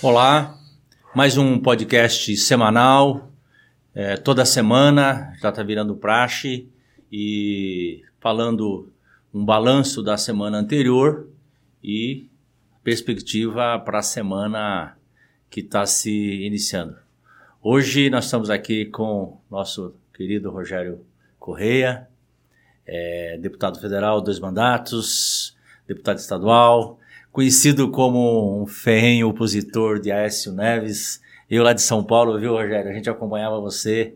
Olá, mais um podcast semanal, é, toda semana, já está virando praxe, e falando um balanço da semana anterior e perspectiva para a semana que está se iniciando. Hoje nós estamos aqui com nosso querido Rogério Correia, é, deputado federal, dois mandatos, deputado estadual, conhecido como um ferrenho opositor de Aécio Neves. Eu lá de São Paulo, viu, Rogério? A gente acompanhava você,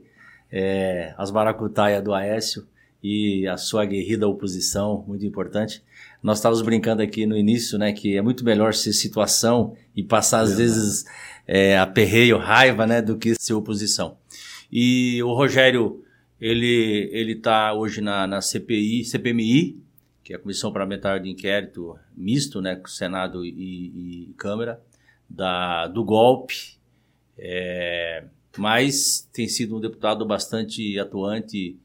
é, as maracutaias do Aécio e a sua aguerrida oposição, muito importante. Nós estávamos brincando aqui no início, né, que é muito melhor ser situação e passar às é vezes é, aperreio, raiva, né, do que ser oposição. E o Rogério, ele ele está hoje na, na CPI, CPMI, que é a Comissão Parlamentar de Inquérito Misto, né, com Senado e, e Câmara, da, do golpe, é, mas tem sido um deputado bastante atuante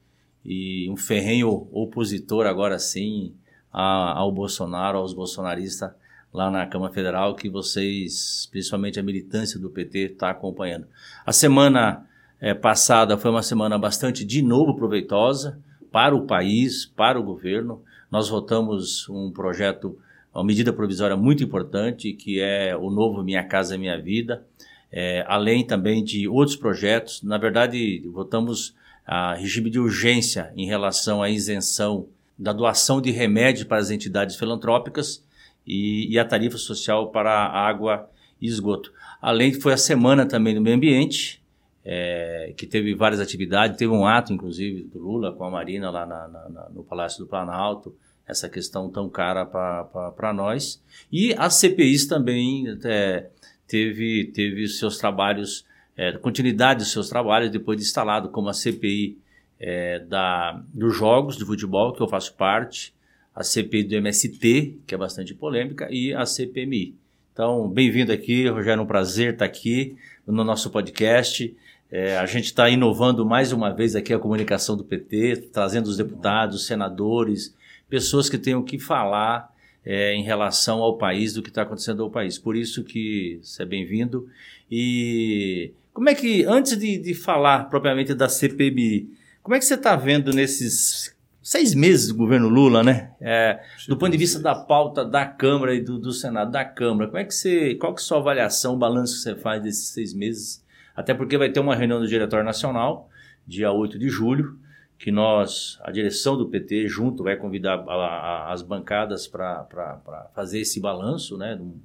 e um ferrenho opositor agora sim ao Bolsonaro, aos bolsonaristas lá na Câmara Federal, que vocês, principalmente a militância do PT, está acompanhando. A semana é, passada foi uma semana bastante, de novo, proveitosa para o país, para o governo. Nós votamos um projeto, uma medida provisória muito importante, que é o novo Minha Casa Minha Vida, é, além também de outros projetos. Na verdade, votamos a regime de urgência em relação à isenção da doação de remédios para as entidades filantrópicas e, e a tarifa social para água e esgoto. Além foi a semana também do meio ambiente, é, que teve várias atividades, teve um ato, inclusive, do Lula com a Marina lá na, na, no Palácio do Planalto, essa questão tão cara para nós. E as CPIs também é, teve, teve seus trabalhos, é, continuidade dos seus trabalhos depois de instalado, como a CPI é, da, dos jogos de futebol, que eu faço parte, a CPI do MST, que é bastante polêmica, e a CPMI. Então, bem-vindo aqui, Rogério, é um prazer estar aqui no nosso podcast. É, a gente está inovando mais uma vez aqui a comunicação do PT, trazendo os deputados, senadores, pessoas que tenham que falar é, em relação ao país, do que está acontecendo ao país. Por isso que você é bem-vindo. E como é que, antes de, de falar propriamente da CPMI, como é que você está vendo nesses seis meses do governo Lula, né? É, do ponto de vista da pauta da Câmara e do, do, Senado, da Câmara, como é que você, qual que é a sua avaliação, o balanço que você faz desses seis meses? Até porque vai ter uma reunião do Diretório Nacional, dia 8 de julho, que nós, a direção do PT, junto, vai convidar a, a, as bancadas para fazer esse balanço, né, um,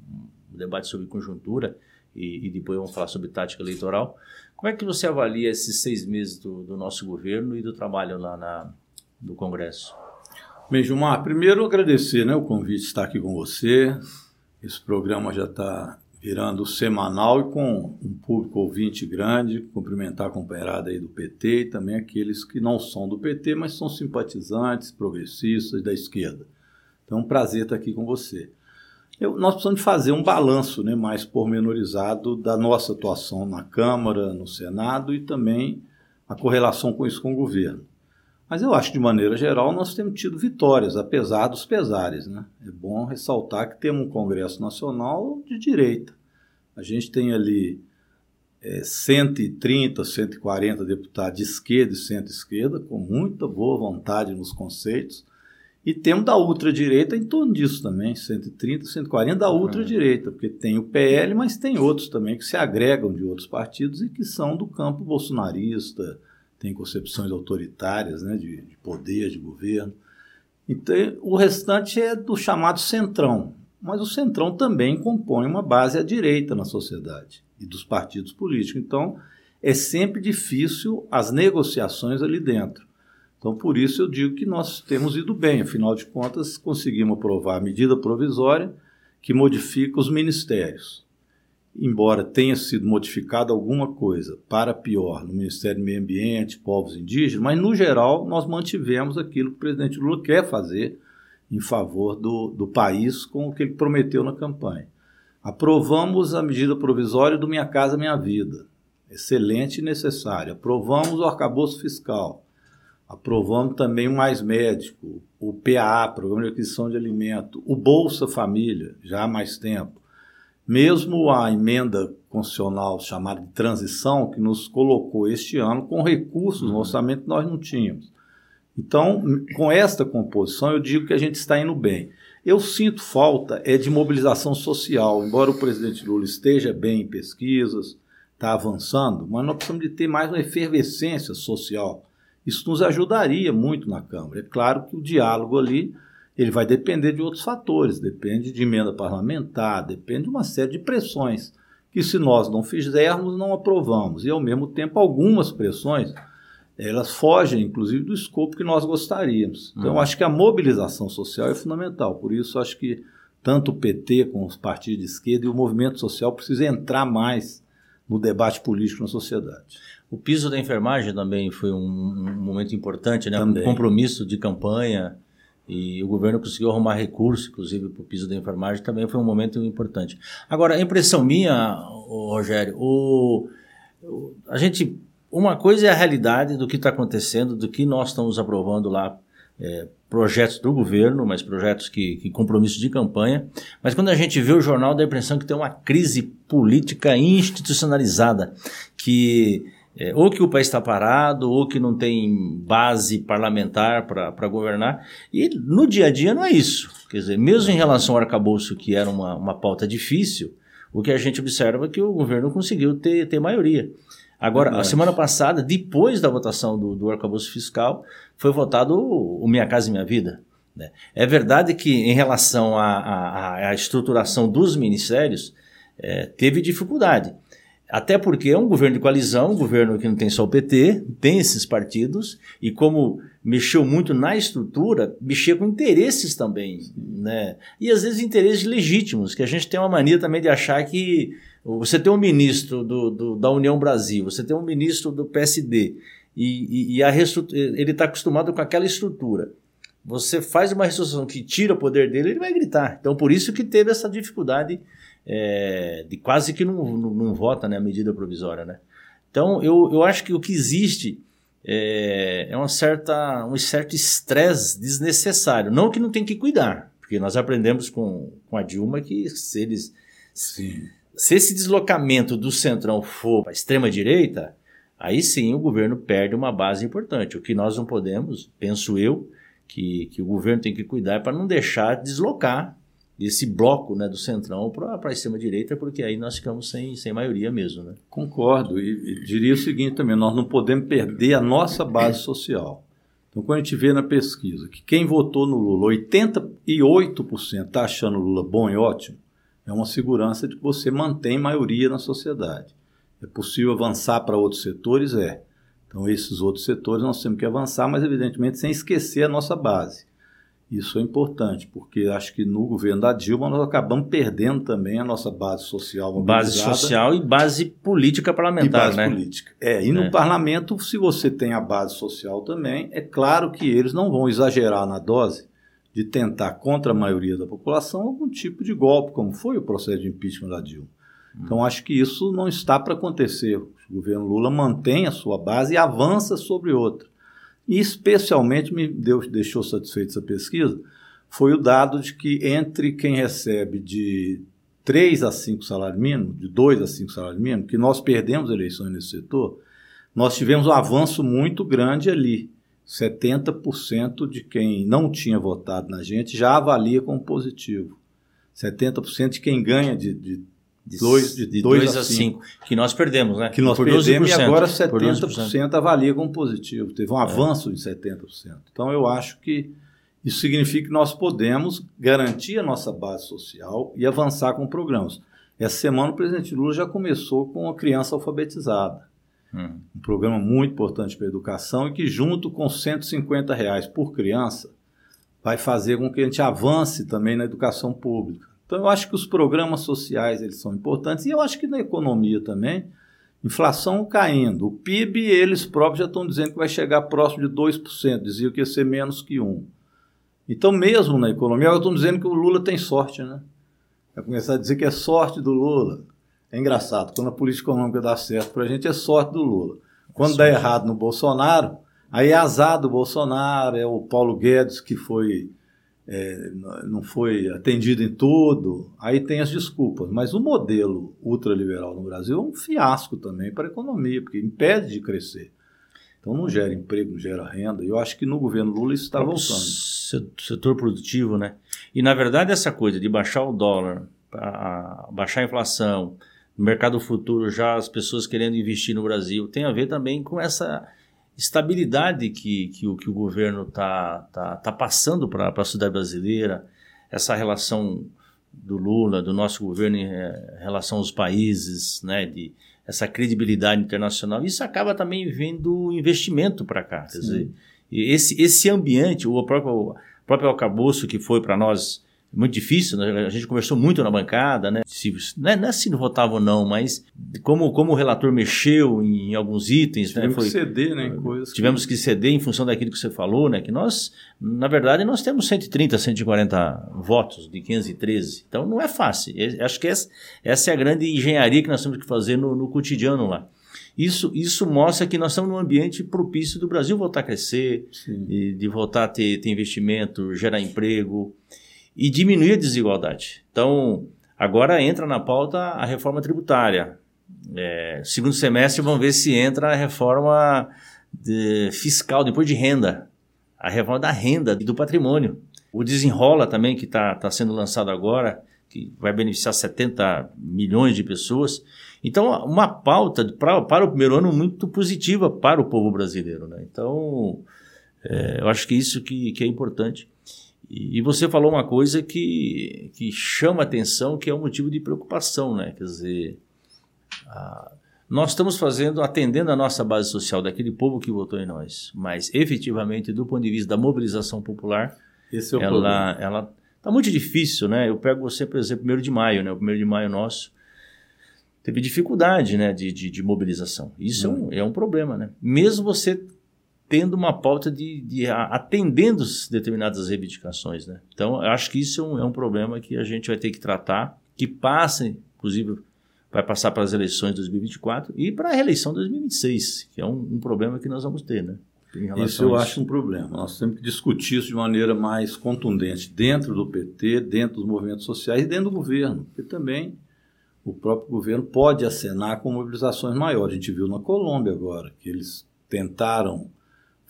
debate sobre conjuntura, e, e, depois vamos falar sobre tática eleitoral. Como é que você avalia esses seis meses do, do nosso governo e do trabalho lá na, do Congresso? Bem, Gilmar, primeiro agradecer né, o convite de estar aqui com você. Esse programa já está virando semanal e com um público ouvinte grande, cumprimentar a companheirada aí do PT e também aqueles que não são do PT, mas são simpatizantes, progressistas da esquerda. Então, é um prazer estar aqui com você. Eu, nós precisamos fazer um balanço né, mais pormenorizado da nossa atuação na Câmara, no Senado e também a correlação com isso com o governo. Mas eu acho que, de maneira geral, nós temos tido vitórias, apesar dos pesares. Né? É bom ressaltar que temos um Congresso Nacional de direita. A gente tem ali é, 130, 140 deputados de esquerda e centro-esquerda, com muita boa vontade nos conceitos. E temos da ultradireita em torno disso também, 130, 140 da ultradireita, porque tem o PL, mas tem outros também que se agregam de outros partidos e que são do campo bolsonarista, tem concepções autoritárias né, de, de poder, de governo. Então, o restante é do chamado centrão. Mas o centrão também compõe uma base à direita na sociedade e dos partidos políticos. Então, é sempre difícil as negociações ali dentro. Então, por isso eu digo que nós temos ido bem. Afinal de contas, conseguimos aprovar a medida provisória que modifica os ministérios embora tenha sido modificada alguma coisa para pior no Ministério do Meio Ambiente, povos indígenas, mas no geral nós mantivemos aquilo que o presidente Lula quer fazer em favor do, do país com o que ele prometeu na campanha. Aprovamos a medida provisória do Minha Casa Minha Vida, excelente e necessária. Aprovamos o arcabouço fiscal. Aprovamos também o Mais Médico, o PAA, Programa de Aquisição de Alimento, o Bolsa Família, já há mais tempo mesmo a emenda constitucional chamada de transição, que nos colocou este ano com recursos no uhum. orçamento que nós não tínhamos. Então, com esta composição, eu digo que a gente está indo bem. Eu sinto falta é de mobilização social, embora o presidente Lula esteja bem em pesquisas, está avançando, mas nós precisamos de ter mais uma efervescência social. Isso nos ajudaria muito na Câmara. É claro que o diálogo ali ele vai depender de outros fatores, depende de emenda parlamentar, depende de uma série de pressões que se nós não fizermos, não aprovamos. E ao mesmo tempo algumas pressões, elas fogem inclusive do escopo que nós gostaríamos. Então uhum. acho que a mobilização social é fundamental. Por isso acho que tanto o PT como os partidos de esquerda e o movimento social precisam entrar mais no debate político na sociedade. O piso da enfermagem também foi um, um momento importante, né? Também. Um compromisso de campanha e o governo conseguiu arrumar recursos, inclusive para o piso da enfermagem, também foi um momento importante. Agora, a impressão minha, Rogério, o, o, a gente, uma coisa é a realidade do que está acontecendo, do que nós estamos aprovando lá, é, projetos do governo, mas projetos que, que compromissos de campanha. Mas quando a gente vê o jornal, dá a impressão que tem uma crise política institucionalizada, que é, ou que o país está parado, ou que não tem base parlamentar para governar. E no dia a dia não é isso. Quer dizer, mesmo em relação ao arcabouço, que era uma, uma pauta difícil, o que a gente observa é que o governo conseguiu ter, ter maioria. Agora, a semana passada, depois da votação do, do arcabouço fiscal, foi votado o, o Minha Casa e Minha Vida. Né? É verdade que, em relação à estruturação dos ministérios, é, teve dificuldade. Até porque é um governo de coalizão, um governo que não tem só o PT, tem esses partidos, e como mexeu muito na estrutura, mexeu com interesses também, né? E às vezes interesses legítimos, que a gente tem uma mania também de achar que você tem um ministro do, do da União Brasil, você tem um ministro do PSD, e, e, e a ele está acostumado com aquela estrutura. Você faz uma reestruturação que tira o poder dele, ele vai gritar. Então, por isso que teve essa dificuldade é, de quase que não, não, não vota né, a medida provisória. Né? Então, eu, eu acho que o que existe é, é uma certa, um certo estresse desnecessário. Não que não tem que cuidar, porque nós aprendemos com, com a Dilma que se eles. Sim. Se esse deslocamento do centrão for para a extrema-direita, aí sim o governo perde uma base importante. O que nós não podemos, penso eu, que, que o governo tem que cuidar é para não deixar deslocar esse bloco né, do centrão para a extrema-direita, porque aí nós ficamos sem, sem maioria mesmo. Né? Concordo, e, e, diria o seguinte também: nós não podemos perder a nossa base social. Então, quando a gente vê na pesquisa que quem votou no Lula, 88% está achando o Lula bom e ótimo, é uma segurança de que você mantém maioria na sociedade. É possível avançar para outros setores? É. Então, esses outros setores nós temos que avançar, mas evidentemente sem esquecer a nossa base. Isso é importante, porque acho que no governo da Dilma nós acabamos perdendo também a nossa base social. Base social e base política parlamentar, e base né? política. É, e no é. parlamento, se você tem a base social também, é claro que eles não vão exagerar na dose de tentar contra a maioria da população algum tipo de golpe, como foi o processo de impeachment da Dilma. Hum. Então acho que isso não está para acontecer. O governo Lula mantém a sua base e avança sobre outra. E especialmente me deu, deixou satisfeito essa pesquisa foi o dado de que entre quem recebe de 3 a 5 salários mínimos, de 2 a 5 salários mínimos, que nós perdemos eleições nesse setor, nós tivemos um avanço muito grande ali. 70% de quem não tinha votado na gente já avalia como positivo. 70% de quem ganha de, de de 2 de dois a 5, que nós perdemos, né? Que nós por perdemos e agora 70% avalia como positivo. Teve um é. avanço de 70%. Então eu acho que isso significa que nós podemos garantir a nossa base social e avançar com programas. Essa semana o presidente Lula já começou com a criança alfabetizada. Hum. Um programa muito importante para a educação e que, junto com 150 reais por criança, vai fazer com que a gente avance também na educação pública. Então, eu acho que os programas sociais eles são importantes e eu acho que na economia também, inflação caindo, o PIB eles próprios já estão dizendo que vai chegar próximo de 2%, diziam que ia ser menos que 1%. Então, mesmo na economia, eu estou dizendo que o Lula tem sorte, né? Vai começar a dizer que é sorte do Lula. É engraçado, quando a política econômica dá certo para a gente, é sorte do Lula. Quando dá errado no Bolsonaro, aí é azar do Bolsonaro, é o Paulo Guedes que foi é, não foi atendido em tudo, aí tem as desculpas. Mas o modelo ultraliberal no Brasil é um fiasco também para a economia, porque impede de crescer. Então não gera emprego, não gera renda. E eu acho que no governo Lula isso está voltando. Setor produtivo, né? E na verdade essa coisa de baixar o dólar, a, baixar a inflação, no mercado futuro já as pessoas querendo investir no Brasil, tem a ver também com essa estabilidade que, que, o, que o governo está tá, tá passando para a sociedade brasileira, essa relação do Lula, do nosso governo em eh, relação aos países, né, de essa credibilidade internacional, isso acaba também vindo investimento para cá. Quer dizer, esse, esse ambiente, o próprio, o próprio alcabouço que foi para nós muito difícil, né? a gente conversou muito na bancada, né? Se, não, é, não é se não votava ou não, mas como, como o relator mexeu em, em alguns itens, né? tivemos né? Foi, que ceder, né? Coisas tivemos que... que ceder em função daquilo que você falou, né? Que nós, na verdade, nós temos 130, 140 votos de 513. Então não é fácil. Acho que essa, essa é a grande engenharia que nós temos que fazer no, no cotidiano lá. Isso, isso mostra que nós estamos num ambiente propício do Brasil voltar a crescer, de, de voltar a ter, ter investimento, gerar emprego e diminuir a desigualdade. Então, agora entra na pauta a reforma tributária. É, segundo semestre, vamos ver se entra a reforma de, fiscal, depois de renda, a reforma da renda e do patrimônio. O desenrola também, que está tá sendo lançado agora, que vai beneficiar 70 milhões de pessoas. Então, uma pauta pra, para o primeiro ano muito positiva para o povo brasileiro. Né? Então, é, eu acho que isso que, que é importante. E, você falou uma coisa que, que chama atenção, que é um motivo de preocupação, né? Quer dizer, a, nós estamos fazendo, atendendo a nossa base social daquele povo que votou em nós, mas efetivamente, do ponto de vista da mobilização popular, Esse é o ela, ela está muito difícil, né? Eu pego você, por exemplo, primeiro de maio, né? O primeiro de maio nosso teve dificuldade, né? De, de, de mobilização. Isso hum. é, um, é um problema, né? Mesmo você tendo uma pauta de, de atendendo determinadas reivindicações. Né? Então, eu acho que isso é um, é um problema que a gente vai ter que tratar, que passa, inclusive, vai passar para as eleições de 2024 e para a reeleição de 2026, que é um, um problema que nós vamos ter. Né? Isso eu acho um problema. Nós temos que discutir isso de maneira mais contundente dentro do PT, dentro dos movimentos sociais e dentro do governo, porque também o próprio governo pode acenar com mobilizações maiores. A gente viu na Colômbia agora que eles tentaram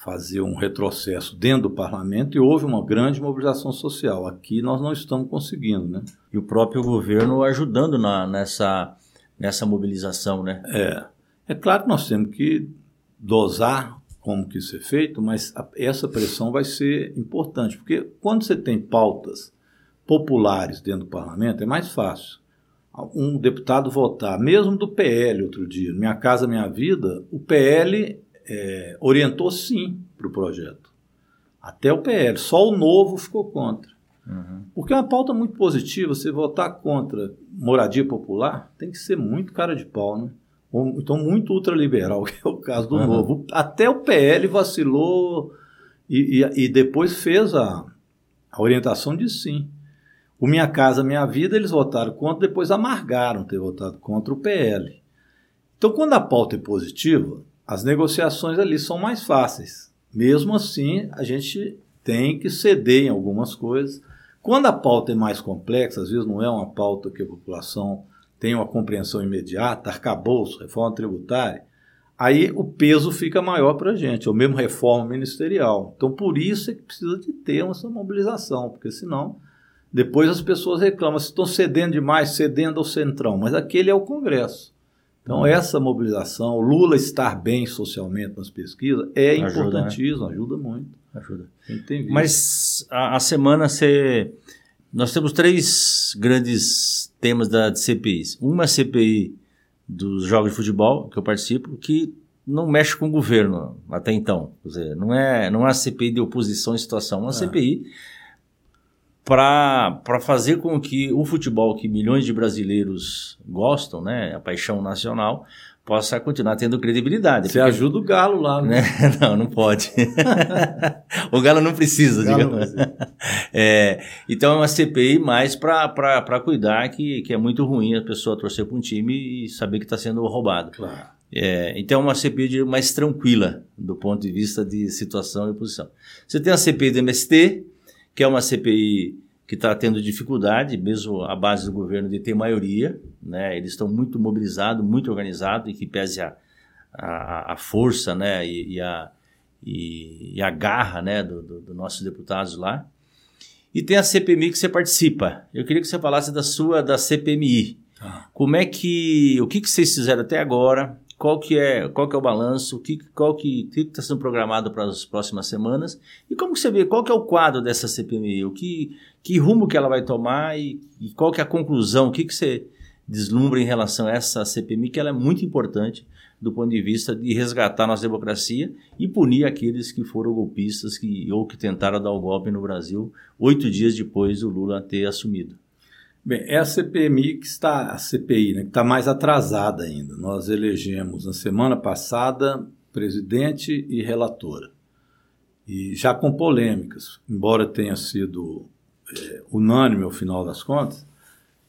fazer um retrocesso dentro do parlamento e houve uma grande mobilização social. Aqui nós não estamos conseguindo, né? E o próprio governo ajudando na, nessa, nessa mobilização, né? É. É claro que nós temos que dosar como que isso é feito, mas a, essa pressão vai ser importante, porque quando você tem pautas populares dentro do parlamento, é mais fácil. Um deputado votar, mesmo do PL outro dia, Minha Casa Minha Vida, o PL é, orientou sim para o projeto. Até o PL, só o novo ficou contra. Uhum. Porque é uma pauta muito positiva, você votar contra moradia popular tem que ser muito cara de pau, né? Ou, então, muito ultraliberal, que é o caso do uhum. novo. Até o PL vacilou e, e, e depois fez a, a orientação de sim. O Minha Casa Minha Vida, eles votaram contra, depois amargaram ter votado contra o PL. Então, quando a pauta é positiva, as negociações ali são mais fáceis. Mesmo assim, a gente tem que ceder em algumas coisas. Quando a pauta é mais complexa, às vezes não é uma pauta que a população tem uma compreensão imediata, arcabouço, reforma tributária, aí o peso fica maior para a gente, ou mesmo reforma ministerial. Então, por isso é que precisa de ter essa mobilização, porque senão depois as pessoas reclamam se estão cedendo demais, cedendo ao centrão, mas aquele é o Congresso. Então, essa mobilização, Lula estar bem socialmente nas pesquisas, é ajuda, né? importantíssimo, né? ajuda muito. Ajuda. Mas a, a, semana você. Nós temos três grandes temas da CPI. Uma CPI dos jogos de futebol, que eu participo, que não mexe com o governo até então. Quer dizer, não é, não é uma CPI de oposição em situação, é uma é. CPI para fazer com que o futebol que milhões de brasileiros gostam, né, a paixão nacional, possa continuar tendo credibilidade. Você porque... ajuda o Galo lá, né? não, não pode. o Galo não precisa, Galo digamos. Não precisa. É, então é uma CPI mais para cuidar que, que é muito ruim a pessoa torcer para um time e saber que está sendo roubado. Claro. É, então é uma CPI mais tranquila do ponto de vista de situação e posição. Você tem a CPI do MST, que é uma CPI que está tendo dificuldade, mesmo a base do governo, de ter maioria. Né? Eles estão muito mobilizados, muito organizados, e que pese a, a, a força né? e, e a, e, e, a garra né? dos do, do nossos deputados lá. E tem a CPMI que você participa. Eu queria que você falasse da sua, da CPMI. Ah. Como é que, o que, que vocês fizeram até agora? Qual que é, qual que é o balanço, que qual que está sendo programado para as próximas semanas e como você vê, qual que é o quadro dessa CPMI, o que, que rumo que ela vai tomar e, e qual que é a conclusão, o que, que você deslumbra em relação a essa CPMI, que ela é muito importante do ponto de vista de resgatar nossa democracia e punir aqueles que foram golpistas que, ou que tentaram dar o golpe no Brasil oito dias depois do Lula ter assumido. Bem, é a CPMI que está, a CPI, né, que está mais atrasada ainda. Nós elegemos na semana passada presidente e relatora. E já com polêmicas, embora tenha sido é, unânime ao final das contas,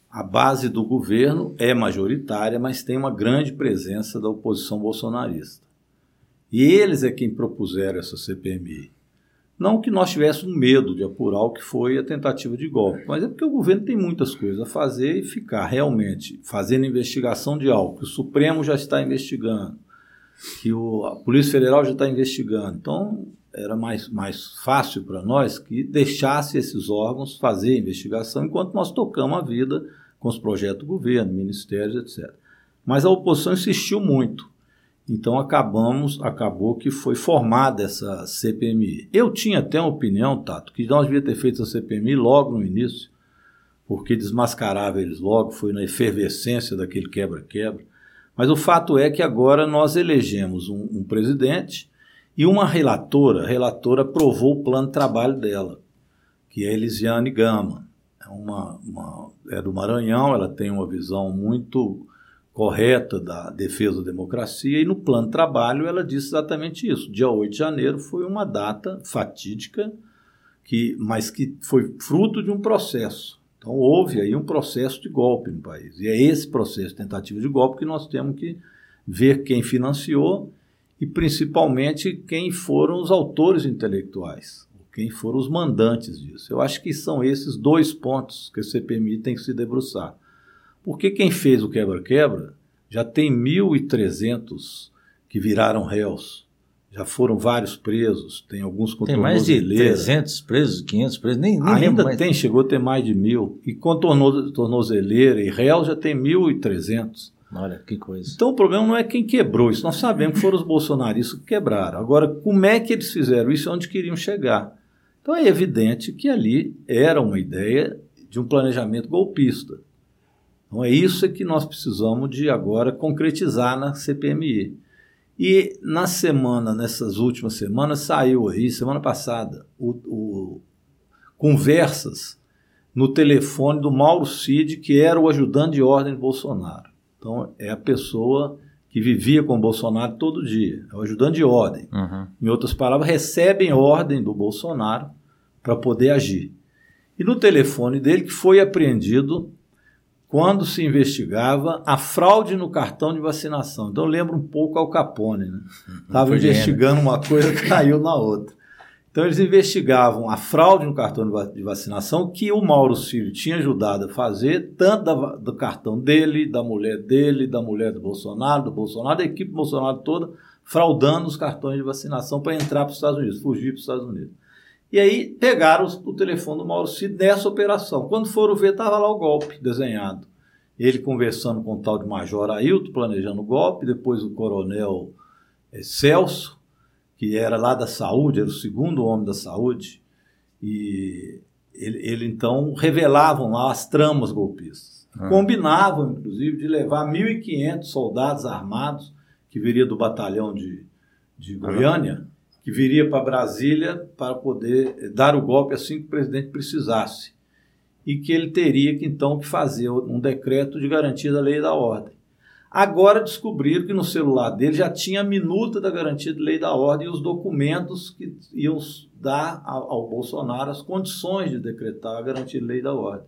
a base do governo é majoritária, mas tem uma grande presença da oposição bolsonarista. E eles é quem propuseram essa CPMI. Não que nós tivéssemos medo de apurar o que foi a tentativa de golpe, mas é porque o governo tem muitas coisas a fazer e ficar realmente fazendo investigação de algo que o Supremo já está investigando, que o, a Polícia Federal já está investigando. Então, era mais, mais fácil para nós que deixasse esses órgãos fazer a investigação enquanto nós tocamos a vida com os projetos do governo, ministérios, etc. Mas a oposição insistiu muito. Então acabamos, acabou que foi formada essa CPMI. Eu tinha até uma opinião, Tato, que nós devíamos ter feito a CPMI logo no início, porque desmascarava eles logo, foi na efervescência daquele quebra-quebra. Mas o fato é que agora nós elegemos um, um presidente e uma relatora, a relatora aprovou o plano de trabalho dela, que é Elisiane Gama. É, uma, uma, é do Maranhão, ela tem uma visão muito correta da defesa da democracia, e no plano de trabalho ela disse exatamente isso. Dia 8 de janeiro foi uma data fatídica, que, mas que foi fruto de um processo. Então houve aí um processo de golpe no país. E é esse processo tentativa de golpe que nós temos que ver quem financiou e principalmente quem foram os autores intelectuais, quem foram os mandantes disso. Eu acho que são esses dois pontos que a CPMI tem que se debruçar. Porque quem fez o quebra-quebra já tem 1.300 que viraram réus. Já foram vários presos, tem alguns com Tem mais de 300 presos, 500 presos, nem, nem Ainda mais. tem, chegou a ter mais de mil. E com tornozeleira e réus já tem 1.300. Olha, que coisa. Então o problema não é quem quebrou isso, nós sabemos que foram os bolsonaristas que quebraram. Agora, como é que eles fizeram isso e onde queriam chegar? Então é evidente que ali era uma ideia de um planejamento golpista. Então é isso que nós precisamos de agora concretizar na CPMI. E na semana, nessas últimas semanas, saiu aí, semana passada, o, o, conversas no telefone do Mauro Cid, que era o ajudante de ordem de Bolsonaro. Então é a pessoa que vivia com o Bolsonaro todo dia, é o ajudante de ordem. Uhum. Em outras palavras, recebem ordem do Bolsonaro para poder agir. E no telefone dele, que foi apreendido quando se investigava a fraude no cartão de vacinação. Então lembra um pouco ao Capone, né? Estava investigando uma coisa caiu na outra. Então eles investigavam a fraude no cartão de vacinação que o Mauro Círio tinha ajudado a fazer, tanto da, do cartão dele, da mulher dele, da mulher do Bolsonaro, do Bolsonaro, da equipe Bolsonaro toda, fraudando os cartões de vacinação para entrar para os Estados Unidos, fugir para os Estados Unidos. E aí pegaram o telefone do Mauro Cid nessa operação. Quando foram ver, estava lá o golpe desenhado. Ele conversando com o tal de Major Ailton, planejando o golpe, depois o coronel é, Celso, que era lá da saúde, era o segundo homem da saúde, e ele, ele então revelavam lá as tramas golpistas. Ah. Combinavam, inclusive, de levar 1.500 soldados armados, que viria do batalhão de, de Goiânia, que viria para Brasília para poder dar o golpe assim que o presidente precisasse. E que ele teria que então que fazer um decreto de garantia da lei e da ordem. Agora descobriram que no celular dele já tinha a minuta da garantia de lei da ordem e os documentos que iam dar ao, Bolsonaro as condições de decretar a garantia de lei da ordem.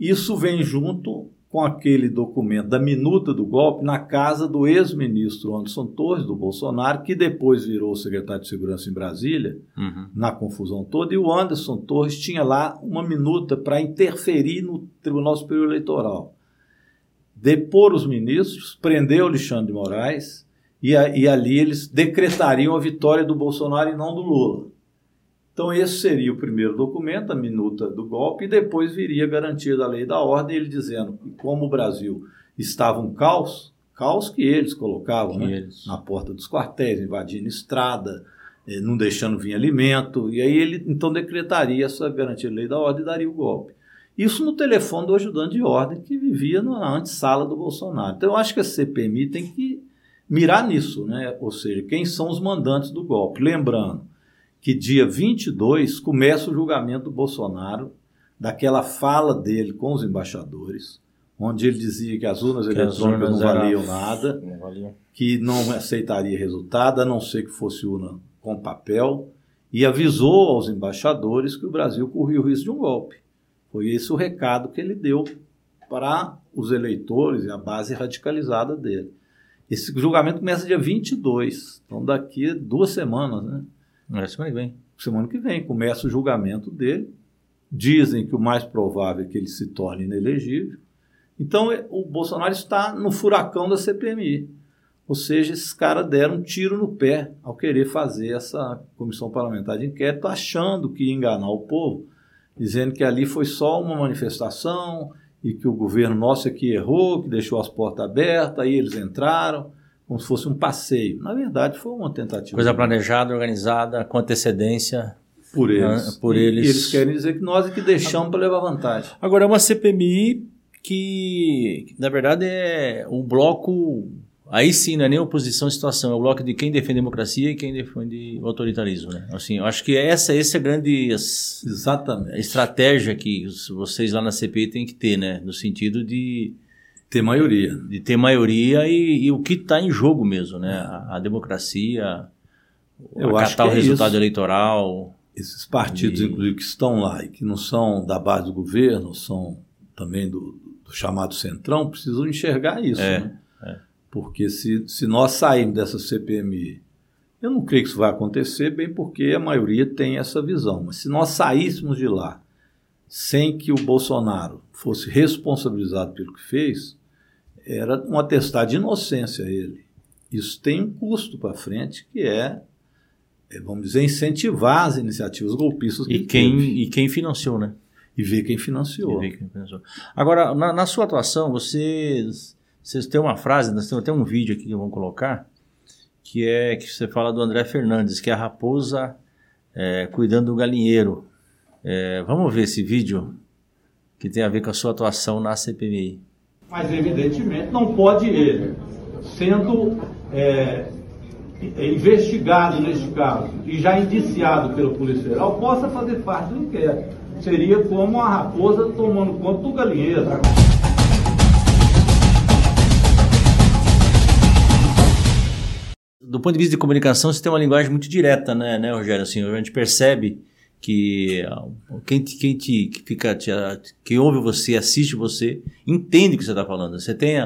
Isso vem junto com aquele documento da minuta do golpe na casa do ex-ministro Anderson Torres, do Bolsonaro, que depois virou secretário de Segurança em Brasília, uhum. na confusão toda, e o Anderson Torres tinha lá uma minuta para interferir no Tribunal Superior Eleitoral. Depor os ministros, prender o Alexandre de Moraes, e, a, e ali eles decretariam a vitória do Bolsonaro e não do Lula. Então, esse seria o primeiro documento, a minuta do golpe, e depois viria a garantia da lei e da ordem, ele dizendo que, como o Brasil estava um caos, caos que eles colocavam que né, eles. na porta dos quartéis, invadindo estrada, eh, não deixando vir alimento, e aí ele então decretaria essa garantia da lei da ordem e daria o golpe. Isso no telefone do ajudante de ordem que vivia na antessala do Bolsonaro. Então, eu acho que a CPMI tem que mirar nisso, né? ou seja, quem são os mandantes do golpe. Lembrando, que dia 22 começa o julgamento do Bolsonaro, daquela fala dele com os embaixadores, onde ele dizia que as urnas que eletrônicas não valiam nada, não valiam. que não aceitaria resultado, a não ser que fosse urna com papel, e avisou aos embaixadores que o Brasil corria o risco de um golpe. Foi esse o recado que ele deu para os eleitores e a base radicalizada dele. Esse julgamento começa dia 22, então daqui duas semanas, né? É semana que vem. Semana que vem começa o julgamento dele. Dizem que o mais provável é que ele se torne inelegível. Então é, o Bolsonaro está no furacão da CPMI. Ou seja, esses caras deram um tiro no pé ao querer fazer essa comissão parlamentar de inquérito, achando que ia enganar o povo, dizendo que ali foi só uma manifestação e que o governo nosso aqui errou, que deixou as portas abertas, aí eles entraram como se fosse um passeio. Na verdade, foi uma tentativa. Coisa planejada, organizada, com antecedência. Por eles. Por eles. E eles querem dizer que nós é que deixamos para levar vantagem. Agora, é uma CPMI que, na verdade, é um bloco. Aí sim, não é nem oposição à situação, é o bloco de quem defende a democracia e quem defende o autoritarismo. Né? Assim, eu acho que essa, essa é a grande Exatamente. estratégia que vocês lá na CPI têm que ter, né? no sentido de ter maioria. De ter maioria e, e o que está em jogo mesmo, né? A, a democracia, Eu acatar o é resultado isso. eleitoral. Esses partidos, e... inclusive, que estão lá e que não são da base do governo, são também do, do chamado centrão, precisam enxergar isso, é, né? É. Porque se, se nós sairmos dessa CPMI, eu não creio que isso vai acontecer, bem porque a maioria tem essa visão, mas se nós saíssemos de lá sem que o Bolsonaro fosse responsabilizado pelo que fez, era um atestado de inocência a ele. Isso tem um custo para frente que é, é, vamos dizer, incentivar as iniciativas golpistas. Que e, quem, e quem financiou, né? E ver quem financiou. Ver quem financiou. Agora, na, na, sua atuação, vocês, vocês têm uma frase, nós temos até um vídeo aqui que vamos colocar, que é que você fala do André Fernandes, que é a raposa é, cuidando do galinheiro. É, vamos ver esse vídeo que tem a ver com a sua atuação na CPMI. Mas, evidentemente, não pode ele, sendo é, investigado neste caso e já indiciado pela Polícia Federal, possa fazer parte do inquérito. Seria como a raposa tomando conta do galinheiro. Do ponto de vista de comunicação, você tem uma linguagem muito direta, né, né Rogério? Assim, a gente percebe que quem, te, quem te que fica te, que ouve você, assiste você, entende o que você está falando. Você tem,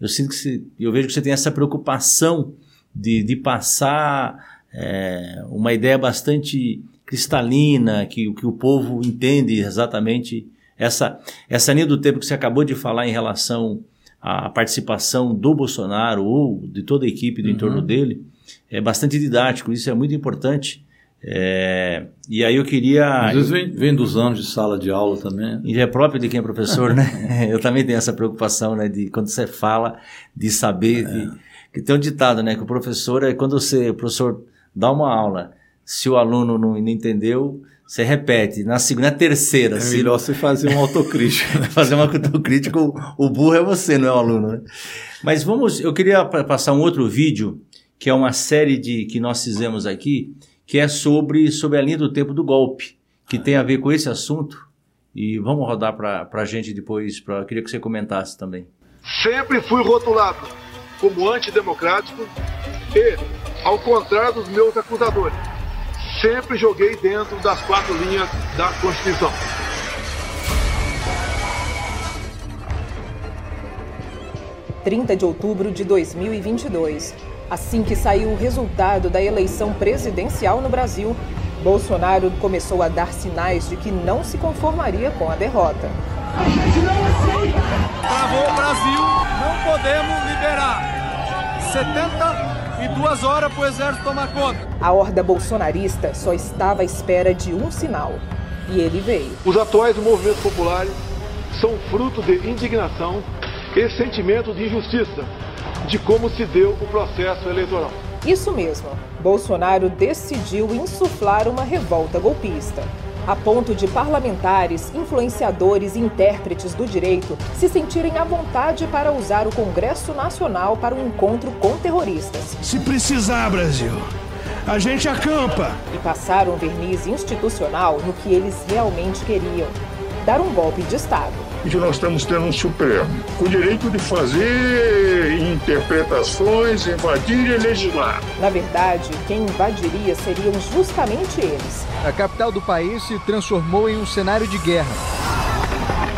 eu sinto que você, eu vejo que você tem essa preocupação de, de passar é, uma ideia bastante cristalina, que, que o povo entende exatamente essa essa linha do tempo que você acabou de falar em relação à participação do Bolsonaro ou de toda a equipe do uhum. entorno dele é bastante didático. Isso é muito importante é, e aí eu queria. Às vezes vem, vem, dos anos de sala de aula também. E é próprio de quem é professor, né? eu também tenho essa preocupação, né? De quando você fala, de saber. É. De, que tem um ditado, né? Que o professor é quando você, o professor dá uma aula, se o aluno não, não entendeu, você repete. Na segunda, na terceira. É se... melhor você fazer uma autocrítica. fazer uma autocrítica, o, o burro é você, não é o aluno, né? Mas vamos, eu queria passar um outro vídeo, que é uma série de que nós fizemos aqui que é sobre, sobre a linha do tempo do golpe, que ah. tem a ver com esse assunto. E vamos rodar para a gente depois. Pra, queria que você comentasse também. Sempre fui rotulado como antidemocrático e, ao contrário dos meus acusadores, sempre joguei dentro das quatro linhas da Constituição. Trinta de outubro de 2022. Assim que saiu o resultado da eleição presidencial no Brasil, Bolsonaro começou a dar sinais de que não se conformaria com a derrota. A gente não aceita! Travou o Brasil, não podemos liberar. 72 horas para o exército tomar conta. A horda bolsonarista só estava à espera de um sinal. E ele veio. Os atuais movimentos populares são fruto de indignação e sentimento de injustiça de como se deu o processo eleitoral. Isso mesmo. Bolsonaro decidiu insuflar uma revolta golpista, a ponto de parlamentares, influenciadores e intérpretes do direito se sentirem à vontade para usar o Congresso Nacional para um encontro com terroristas. Se precisar, Brasil, a gente acampa. E passaram um verniz institucional no que eles realmente queriam: dar um golpe de Estado que nós estamos tendo um Supremo, com o direito de fazer interpretações, invadir e legislar. Na verdade, quem invadiria seriam justamente eles. A capital do país se transformou em um cenário de guerra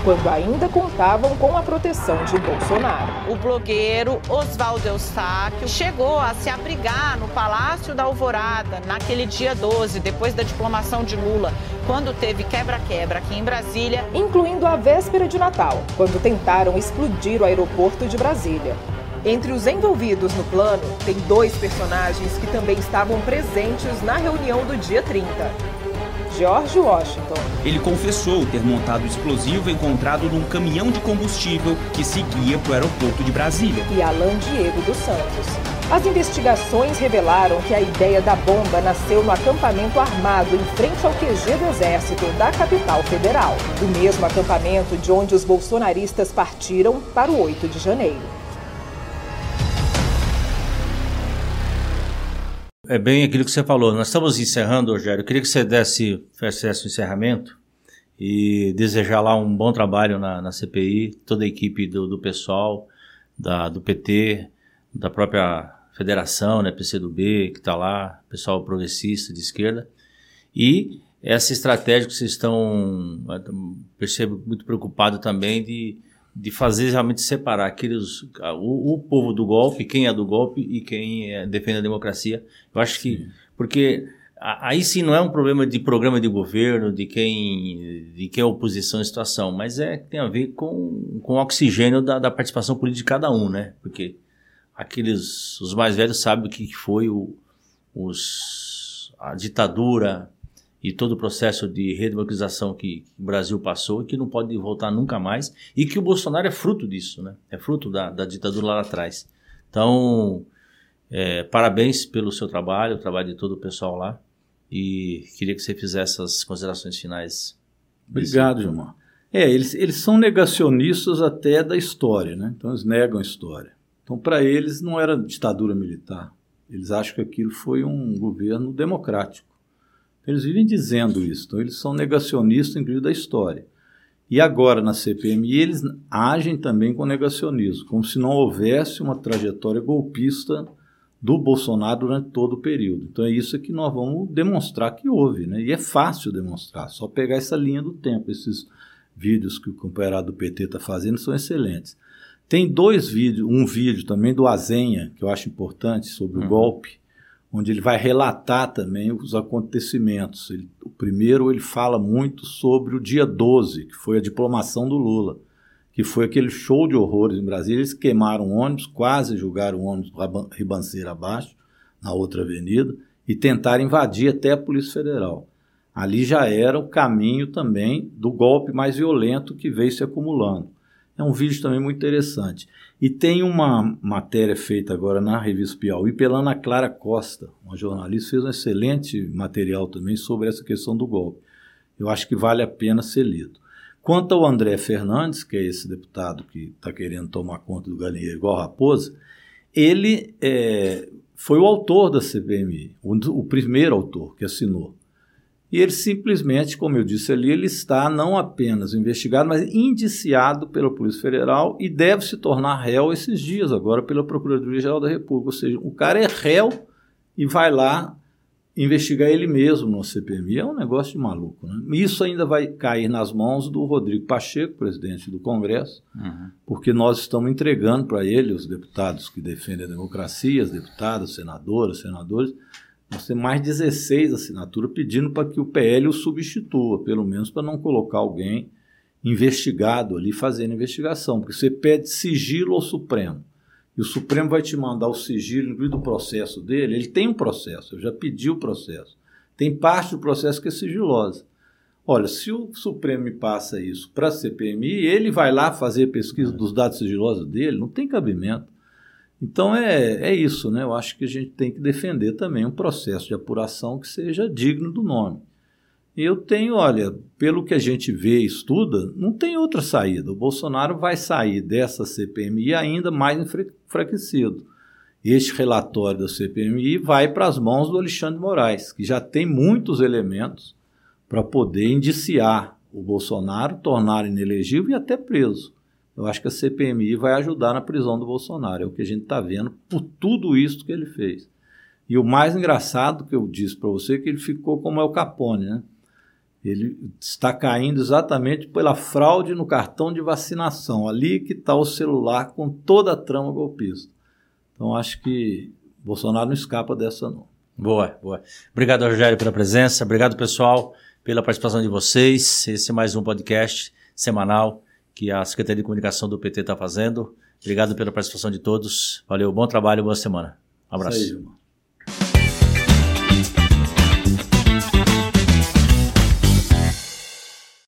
quando ainda contavam com a proteção de Bolsonaro. O blogueiro Oswaldo Eustáquio chegou a se abrigar no Palácio da Alvorada naquele dia 12, depois da diplomação de Lula, quando teve quebra-quebra aqui em Brasília. Incluindo a véspera de Natal, quando tentaram explodir o aeroporto de Brasília. Entre os envolvidos no plano, tem dois personagens que também estavam presentes na reunião do dia 30. George Washington. Ele confessou ter montado o explosivo encontrado num caminhão de combustível que seguia para o aeroporto de Brasília. E Alan Diego dos Santos. As investigações revelaram que a ideia da bomba nasceu no acampamento armado em frente ao QG do Exército da capital federal, o mesmo acampamento de onde os bolsonaristas partiram para o 8 de janeiro. É bem aquilo que você falou. Nós estamos encerrando, Rogério. Eu queria que você desse, fizesse o encerramento e desejar lá um bom trabalho na, na CPI, toda a equipe do, do pessoal, da, do PT, da própria federação, né, PCdoB, que está lá, pessoal progressista de esquerda. E essa estratégia que vocês estão, percebo, muito preocupado também de de fazer realmente separar aqueles o, o, povo do golpe, quem é do golpe e quem é, defende a democracia. Eu acho que sim. porque aí sim não é um problema de programa de governo, de quem de quem é oposição à situação, mas é tem a ver com, com o oxigênio da, da participação política de cada um, né? Porque aqueles os mais velhos sabem o que foi o, os, a ditadura e todo o processo de redemocratização que o Brasil passou e que não pode voltar nunca mais e que o Bolsonaro é fruto disso, né? É fruto da, da ditadura lá atrás. Então, é, parabéns pelo seu trabalho, o trabalho de todo o pessoal lá e queria que você fizesse essas considerações finais. Obrigado, Gilmar. É, eles, eles são negacionistas até da história, né? Então eles negam a história. Então para eles não era ditadura militar. Eles acham que aquilo foi um governo democrático. Eles vivem dizendo isso, então eles são negacionistas, inclusive, da história. E agora, na CPMI, eles agem também com negacionismo, como se não houvesse uma trajetória golpista do Bolsonaro durante todo o período. Então é isso que nós vamos demonstrar que houve, né? E é fácil demonstrar, só pegar essa linha do tempo. Esses vídeos que o companheirado do PT está fazendo são excelentes. Tem dois vídeos, um vídeo também do Azenha, que eu acho importante, sobre uhum. o golpe, onde ele vai relatar também os acontecimentos. Ele, o primeiro, ele fala muito sobre o dia 12, que foi a diplomação do Lula, que foi aquele show de horrores em Brasília. Eles queimaram ônibus, quase jogaram o ônibus ribanceira abaixo, na outra avenida, e tentaram invadir até a Polícia Federal. Ali já era o caminho também do golpe mais violento que veio se acumulando. É um vídeo também muito interessante. E tem uma matéria feita agora na revista Piauí pela Ana Clara Costa, uma jornalista, fez um excelente material também sobre essa questão do golpe. Eu acho que vale a pena ser lido. Quanto ao André Fernandes, que é esse deputado que está querendo tomar conta do galinheiro igual raposa, ele é, foi o autor da CPMI, o, o primeiro autor que assinou. E ele simplesmente, como eu disse ali, ele está não apenas investigado, mas indiciado pela Polícia Federal e deve se tornar réu esses dias agora pela Procuradoria-Geral da República. Ou seja, o cara é réu e vai lá investigar ele mesmo no CPMI. É um negócio de maluco. Né? Isso ainda vai cair nas mãos do Rodrigo Pacheco, presidente do Congresso, uhum. porque nós estamos entregando para ele, os deputados que defendem a democracia, as deputadas, senadoras, senadores, nós temos mais 16 assinaturas pedindo para que o PL o substitua, pelo menos para não colocar alguém investigado ali fazendo investigação, porque você pede sigilo ao Supremo e o Supremo vai te mandar o sigilo, inclusive do processo dele, ele tem um processo, eu já pedi o processo. Tem parte do processo que é sigilosa. Olha, se o Supremo me passa isso para a CPMI, ele vai lá fazer pesquisa dos dados sigilosos dele, não tem cabimento. Então é, é isso, né? Eu acho que a gente tem que defender também um processo de apuração que seja digno do nome. Eu tenho, olha, pelo que a gente vê e estuda, não tem outra saída. O Bolsonaro vai sair dessa CPMI ainda mais enfraquecido. Este relatório da CPMI vai para as mãos do Alexandre Moraes, que já tem muitos elementos para poder indiciar o Bolsonaro, tornar inelegível e até preso. Eu acho que a CPMI vai ajudar na prisão do Bolsonaro. É o que a gente está vendo por tudo isso que ele fez. E o mais engraçado que eu disse para você é que ele ficou como é o Capone, né? ele está caindo exatamente pela fraude no cartão de vacinação. Ali que está o celular com toda a trama golpista. Então acho que Bolsonaro não escapa dessa não. Boa, boa. Obrigado, Rogério, pela presença. Obrigado, pessoal, pela participação de vocês. Esse é mais um podcast semanal que a Secretaria de Comunicação do PT está fazendo. Obrigado pela participação de todos. Valeu, bom trabalho, boa semana. Um abraço.